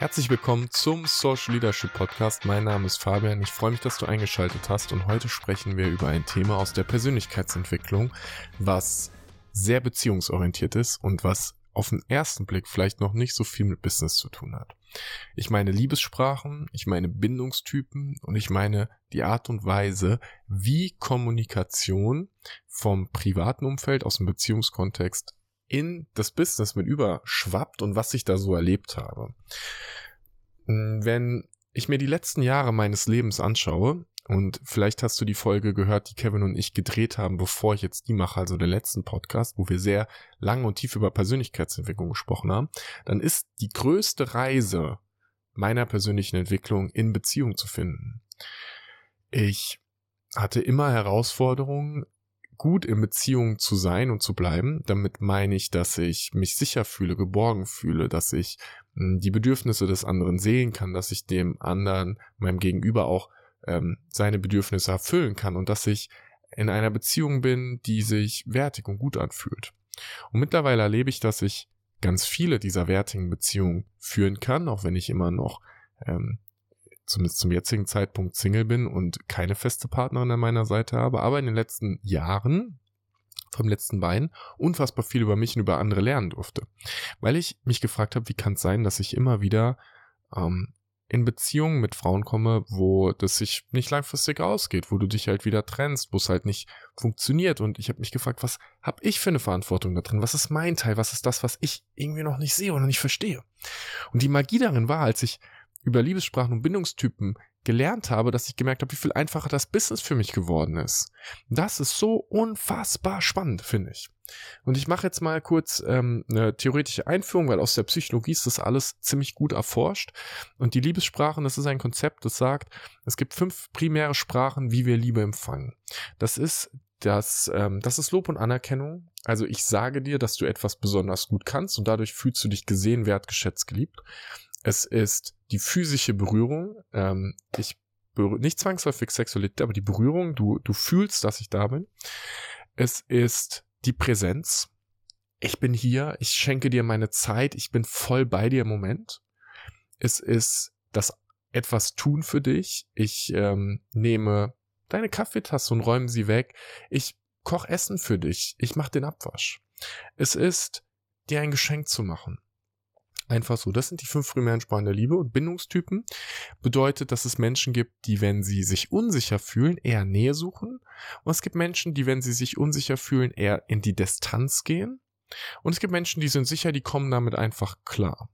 Herzlich willkommen zum Social Leadership Podcast. Mein Name ist Fabian. Ich freue mich, dass du eingeschaltet hast und heute sprechen wir über ein Thema aus der Persönlichkeitsentwicklung, was sehr beziehungsorientiert ist und was auf den ersten Blick vielleicht noch nicht so viel mit Business zu tun hat. Ich meine Liebessprachen, ich meine Bindungstypen und ich meine die Art und Weise, wie Kommunikation vom privaten Umfeld aus dem Beziehungskontext in das Business mit überschwappt und was ich da so erlebt habe. Hm, wenn ich mir die letzten Jahre meines Lebens anschaue, und vielleicht hast du die Folge gehört, die Kevin und ich gedreht haben, bevor ich jetzt die mache, also den letzten Podcast, wo wir sehr lang und tief über Persönlichkeitsentwicklung gesprochen haben, dann ist die größte Reise meiner persönlichen Entwicklung in Beziehung zu finden. Ich hatte immer Herausforderungen, gut in Beziehung zu sein und zu bleiben. Damit meine ich, dass ich mich sicher fühle, geborgen fühle, dass ich hm, die Bedürfnisse des anderen sehen kann, dass ich dem anderen, meinem Gegenüber auch ähm, seine Bedürfnisse erfüllen kann und dass ich in einer Beziehung bin, die sich wertig und gut anfühlt. Und mittlerweile erlebe ich, dass ich ganz viele dieser wertigen Beziehungen führen kann, auch wenn ich immer noch ähm, zumindest zum jetzigen Zeitpunkt Single bin und keine feste Partnerin an meiner Seite habe, aber in den letzten Jahren vom letzten Bein unfassbar viel über mich und über andere lernen durfte. Weil ich mich gefragt habe, wie kann es sein, dass ich immer wieder ähm, in Beziehungen mit Frauen komme, wo das sich nicht langfristig ausgeht, wo du dich halt wieder trennst, wo es halt nicht funktioniert. Und ich habe mich gefragt, was habe ich für eine Verantwortung da drin? Was ist mein Teil? Was ist das, was ich irgendwie noch nicht sehe oder nicht verstehe? Und die Magie darin war, als ich über Liebessprachen und Bindungstypen gelernt habe, dass ich gemerkt habe, wie viel einfacher das Business für mich geworden ist. Das ist so unfassbar spannend, finde ich. Und ich mache jetzt mal kurz ähm, eine theoretische Einführung, weil aus der Psychologie ist das alles ziemlich gut erforscht. Und die Liebessprachen, das ist ein Konzept, das sagt, es gibt fünf primäre Sprachen, wie wir Liebe empfangen. Das ist das, ähm, das ist Lob und Anerkennung. Also ich sage dir, dass du etwas besonders gut kannst und dadurch fühlst du dich gesehen, wertgeschätzt, geliebt. Es ist die physische Berührung. Ähm, ich nicht zwangsläufig Sexualität, aber die Berührung. Du, du fühlst, dass ich da bin. Es ist die Präsenz. Ich bin hier. Ich schenke dir meine Zeit. Ich bin voll bei dir im Moment. Es ist das etwas tun für dich. Ich ähm, nehme deine Kaffeetasse und räume sie weg. Ich koch Essen für dich. Ich mache den Abwasch. Es ist dir ein Geschenk zu machen. Einfach so. Das sind die fünf primären Sprachen der Liebe und Bindungstypen. Bedeutet, dass es Menschen gibt, die, wenn sie sich unsicher fühlen, eher Nähe suchen. Und es gibt Menschen, die, wenn sie sich unsicher fühlen, eher in die Distanz gehen. Und es gibt Menschen, die sind sicher, die kommen damit einfach klar.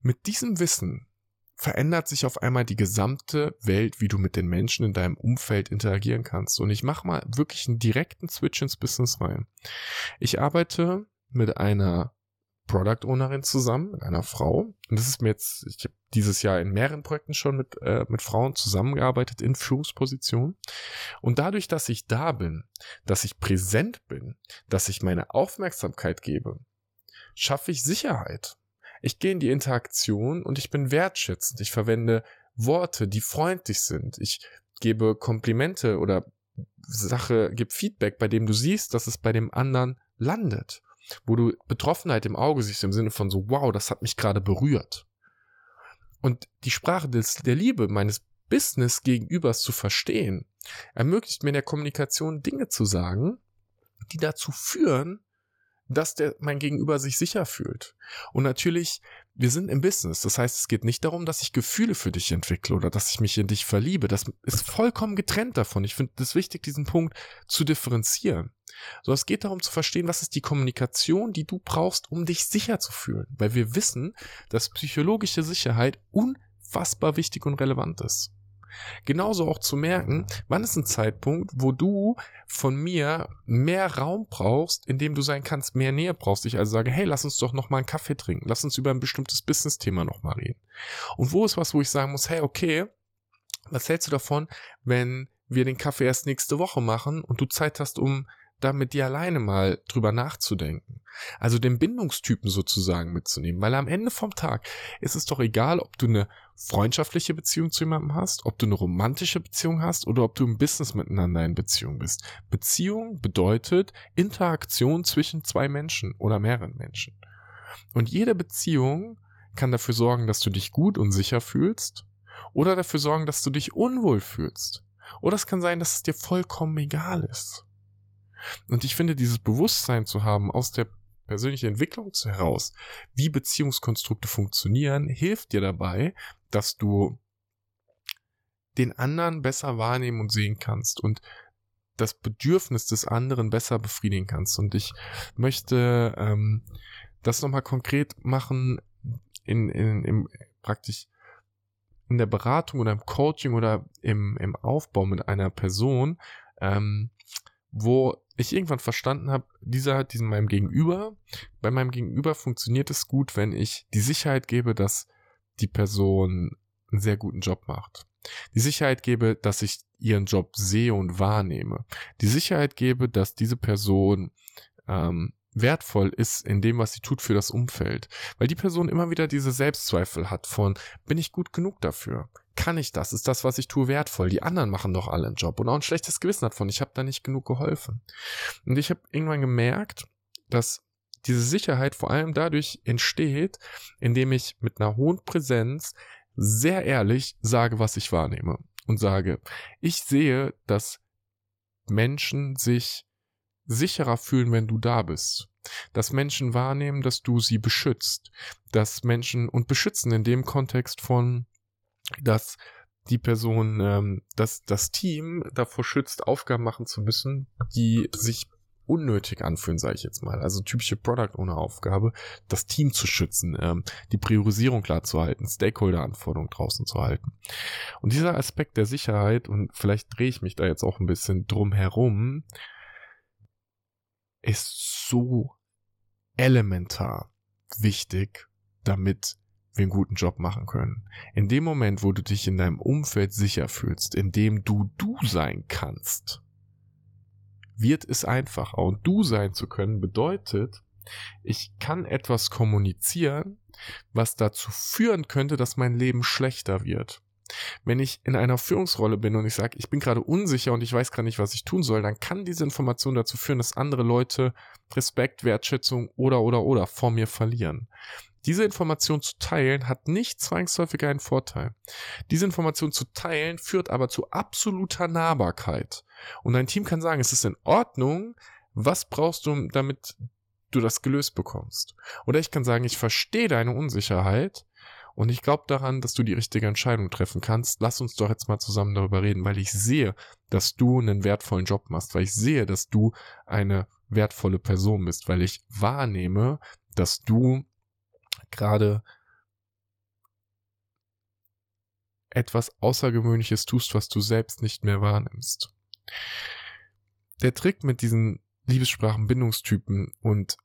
Mit diesem Wissen verändert sich auf einmal die gesamte Welt, wie du mit den Menschen in deinem Umfeld interagieren kannst. Und ich mache mal wirklich einen direkten Switch ins Business rein. Ich arbeite mit einer Product Ownerin zusammen, mit einer Frau. Und das ist mir jetzt, ich habe dieses Jahr in mehreren Projekten schon mit, äh, mit Frauen zusammengearbeitet in Führungspositionen. Und dadurch, dass ich da bin, dass ich präsent bin, dass ich meine Aufmerksamkeit gebe, schaffe ich Sicherheit. Ich gehe in die Interaktion und ich bin wertschätzend. Ich verwende Worte, die freundlich sind. Ich gebe Komplimente oder Sache, gebe Feedback, bei dem du siehst, dass es bei dem anderen landet wo du Betroffenheit im Auge siehst, im Sinne von so, wow, das hat mich gerade berührt. Und die Sprache des, der Liebe meines Business gegenübers zu verstehen, ermöglicht mir in der Kommunikation Dinge zu sagen, die dazu führen, dass der, mein Gegenüber sich sicher fühlt. Und natürlich, wir sind im Business. Das heißt, es geht nicht darum, dass ich Gefühle für dich entwickle oder dass ich mich in dich verliebe. Das ist vollkommen getrennt davon. Ich finde es wichtig, diesen Punkt zu differenzieren. So, es geht darum zu verstehen, was ist die Kommunikation, die du brauchst, um dich sicher zu fühlen. Weil wir wissen, dass psychologische Sicherheit unfassbar wichtig und relevant ist. Genauso auch zu merken, wann ist ein Zeitpunkt, wo du von mir mehr Raum brauchst, in dem du sein kannst, mehr Nähe brauchst. Ich also sage, hey, lass uns doch noch mal einen Kaffee trinken, lass uns über ein bestimmtes Business-Thema noch mal reden. Und wo ist was, wo ich sagen muss, hey, okay, was hältst du davon, wenn wir den Kaffee erst nächste Woche machen und du Zeit hast, um da mit dir alleine mal drüber nachzudenken. Also den Bindungstypen sozusagen mitzunehmen, weil am Ende vom Tag ist es doch egal, ob du eine freundschaftliche Beziehung zu jemandem hast, ob du eine romantische Beziehung hast oder ob du im Business miteinander in Beziehung bist. Beziehung bedeutet Interaktion zwischen zwei Menschen oder mehreren Menschen. Und jede Beziehung kann dafür sorgen, dass du dich gut und sicher fühlst oder dafür sorgen, dass du dich unwohl fühlst. Oder es kann sein, dass es dir vollkommen egal ist. Und ich finde, dieses Bewusstsein zu haben aus der persönlichen Entwicklung heraus, wie Beziehungskonstrukte funktionieren, hilft dir dabei, dass du den anderen besser wahrnehmen und sehen kannst und das Bedürfnis des anderen besser befriedigen kannst. Und ich möchte ähm, das nochmal konkret machen in, in, im praktisch in der Beratung oder im Coaching oder im, im Aufbau mit einer Person, ähm, wo ich irgendwann verstanden habe, dieser, diesem meinem Gegenüber, bei meinem Gegenüber funktioniert es gut, wenn ich die Sicherheit gebe, dass die Person einen sehr guten Job macht. Die Sicherheit gebe, dass ich ihren Job sehe und wahrnehme. Die Sicherheit gebe, dass diese Person ähm, wertvoll ist in dem, was sie tut für das Umfeld. Weil die Person immer wieder diese Selbstzweifel hat von, bin ich gut genug dafür? Kann ich das? Ist das, was ich tue, wertvoll? Die anderen machen doch alle einen Job und auch ein schlechtes Gewissen hat von, ich habe da nicht genug geholfen. Und ich habe irgendwann gemerkt, dass diese Sicherheit vor allem dadurch entsteht, indem ich mit einer hohen Präsenz sehr ehrlich sage, was ich wahrnehme und sage, ich sehe, dass Menschen sich sicherer fühlen, wenn du da bist. Dass Menschen wahrnehmen, dass du sie beschützt. Dass Menschen und beschützen in dem Kontext von, dass die Person, ähm, dass das Team davor schützt, Aufgaben machen zu müssen, die sich unnötig anfühlen, sage ich jetzt mal. Also typische Product Owner Aufgabe, das Team zu schützen, ähm, die Priorisierung klar zu halten, Stakeholder-Anforderungen draußen zu halten. Und dieser Aspekt der Sicherheit, und vielleicht drehe ich mich da jetzt auch ein bisschen drum herum, ist so elementar wichtig, damit wir einen guten Job machen können. In dem Moment, wo du dich in deinem Umfeld sicher fühlst, in dem du du sein kannst, wird es einfacher. Und du sein zu können bedeutet, ich kann etwas kommunizieren, was dazu führen könnte, dass mein Leben schlechter wird. Wenn ich in einer Führungsrolle bin und ich sage, ich bin gerade unsicher und ich weiß gerade nicht, was ich tun soll, dann kann diese Information dazu führen, dass andere Leute Respekt, Wertschätzung oder oder oder vor mir verlieren. Diese Information zu teilen hat nicht zwangsläufig einen Vorteil. Diese Information zu teilen führt aber zu absoluter Nahbarkeit. Und dein Team kann sagen, es ist in Ordnung, was brauchst du, damit du das gelöst bekommst. Oder ich kann sagen, ich verstehe deine Unsicherheit und ich glaube daran, dass du die richtige Entscheidung treffen kannst. Lass uns doch jetzt mal zusammen darüber reden, weil ich sehe, dass du einen wertvollen Job machst, weil ich sehe, dass du eine wertvolle Person bist, weil ich wahrnehme, dass du gerade etwas Außergewöhnliches tust, was du selbst nicht mehr wahrnimmst. Der Trick mit diesen Liebessprachenbindungstypen und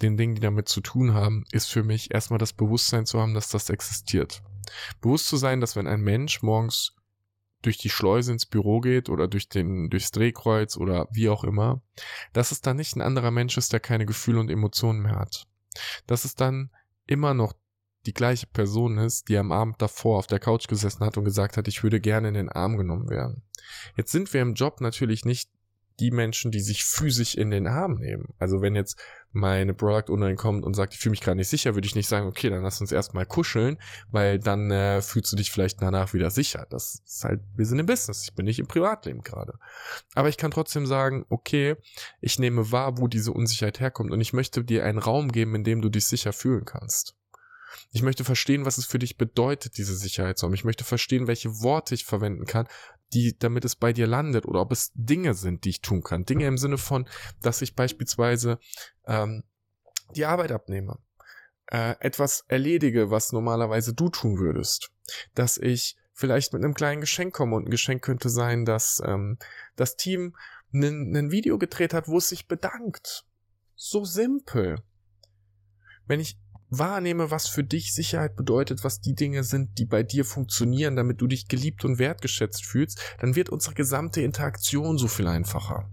den Dingen, die damit zu tun haben, ist für mich erstmal das Bewusstsein zu haben, dass das existiert. Bewusst zu sein, dass wenn ein Mensch morgens durch die Schleuse ins Büro geht oder durch den, durchs Drehkreuz oder wie auch immer, dass es dann nicht ein anderer Mensch ist, der keine Gefühle und Emotionen mehr hat. Dass es dann immer noch die gleiche Person ist, die am Abend davor auf der Couch gesessen hat und gesagt hat, ich würde gerne in den Arm genommen werden. Jetzt sind wir im Job natürlich nicht die Menschen, die sich physisch in den Arm nehmen. Also wenn jetzt meine Product Ownerin kommt und sagt, ich fühle mich gerade nicht sicher, würde ich nicht sagen, okay, dann lass uns erstmal kuscheln, weil dann äh, fühlst du dich vielleicht danach wieder sicher. Das ist halt, wir sind im Business, ich bin nicht im Privatleben gerade. Aber ich kann trotzdem sagen, okay, ich nehme wahr, wo diese Unsicherheit herkommt und ich möchte dir einen Raum geben, in dem du dich sicher fühlen kannst. Ich möchte verstehen, was es für dich bedeutet, diese Sicherheit zu haben. Ich möchte verstehen, welche Worte ich verwenden kann, die, damit es bei dir landet oder ob es Dinge sind, die ich tun kann. Dinge im Sinne von, dass ich beispielsweise ähm, die Arbeit abnehme, äh, etwas erledige, was normalerweise du tun würdest, dass ich vielleicht mit einem kleinen Geschenk komme und ein Geschenk könnte sein, dass ähm, das Team ein Video gedreht hat, wo es sich bedankt. So simpel. Wenn ich wahrnehme, was für dich Sicherheit bedeutet, was die Dinge sind, die bei dir funktionieren, damit du dich geliebt und wertgeschätzt fühlst, dann wird unsere gesamte Interaktion so viel einfacher.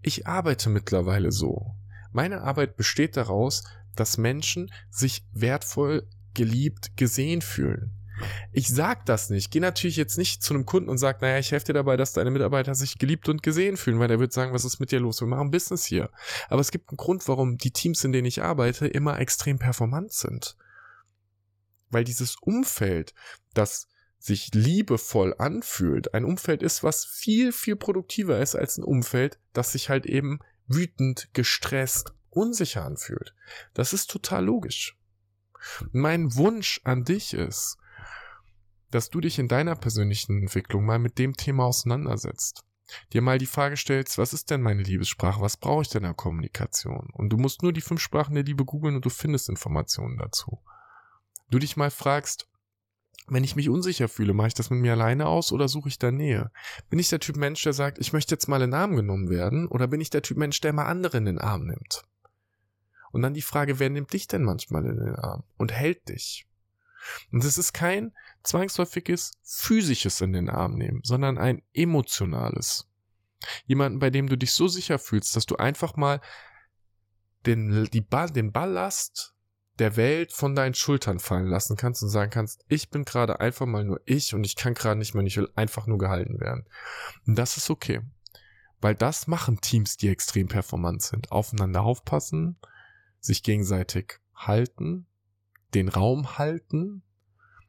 Ich arbeite mittlerweile so. Meine Arbeit besteht daraus, dass Menschen sich wertvoll, geliebt, gesehen fühlen. Ich sag das nicht. Geh natürlich jetzt nicht zu einem Kunden und sag, naja, ich helfe dir dabei, dass deine Mitarbeiter sich geliebt und gesehen fühlen, weil der wird sagen, was ist mit dir los? Wir machen Business hier. Aber es gibt einen Grund, warum die Teams, in denen ich arbeite, immer extrem performant sind. Weil dieses Umfeld, das sich liebevoll anfühlt, ein Umfeld ist, was viel, viel produktiver ist als ein Umfeld, das sich halt eben wütend, gestresst, unsicher anfühlt. Das ist total logisch. Mein Wunsch an dich ist, dass du dich in deiner persönlichen Entwicklung mal mit dem Thema auseinandersetzt. Dir mal die Frage stellst, was ist denn meine Liebessprache? Was brauche ich denn in der Kommunikation? Und du musst nur die fünf Sprachen der Liebe googeln und du findest Informationen dazu. Du dich mal fragst, wenn ich mich unsicher fühle, mache ich das mit mir alleine aus oder suche ich da Nähe? Bin ich der Typ Mensch, der sagt, ich möchte jetzt mal in den Arm genommen werden? Oder bin ich der Typ Mensch, der mal andere in den Arm nimmt? Und dann die Frage, wer nimmt dich denn manchmal in den Arm und hält dich? Und es ist kein zwangsläufiges physisches in den Arm nehmen, sondern ein emotionales. Jemanden, bei dem du dich so sicher fühlst, dass du einfach mal den, die Ball, den Ballast der Welt von deinen Schultern fallen lassen kannst und sagen kannst, ich bin gerade einfach mal nur ich und ich kann gerade nicht mehr, ich will einfach nur gehalten werden. Und das ist okay. Weil das machen Teams, die extrem performant sind. Aufeinander aufpassen, sich gegenseitig halten, den Raum halten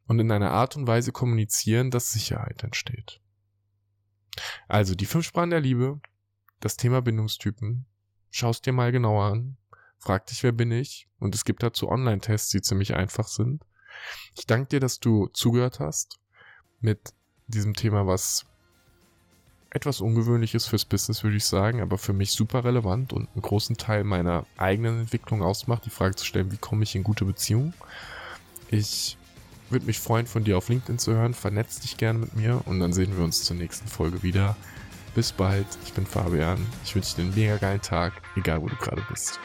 und in einer Art und Weise kommunizieren, dass Sicherheit entsteht. Also die fünf Sprachen der Liebe, das Thema Bindungstypen, schaust dir mal genauer an, frag dich, wer bin ich? Und es gibt dazu Online-Tests, die ziemlich einfach sind. Ich danke dir, dass du zugehört hast mit diesem Thema, was etwas Ungewöhnliches fürs Business, würde ich sagen, aber für mich super relevant und einen großen Teil meiner eigenen Entwicklung ausmacht, die Frage zu stellen, wie komme ich in gute Beziehungen. Ich würde mich freuen, von dir auf LinkedIn zu hören. Vernetz dich gerne mit mir und dann sehen wir uns zur nächsten Folge wieder. Bis bald, ich bin Fabian. Ich wünsche dir einen mega geilen Tag, egal wo du gerade bist.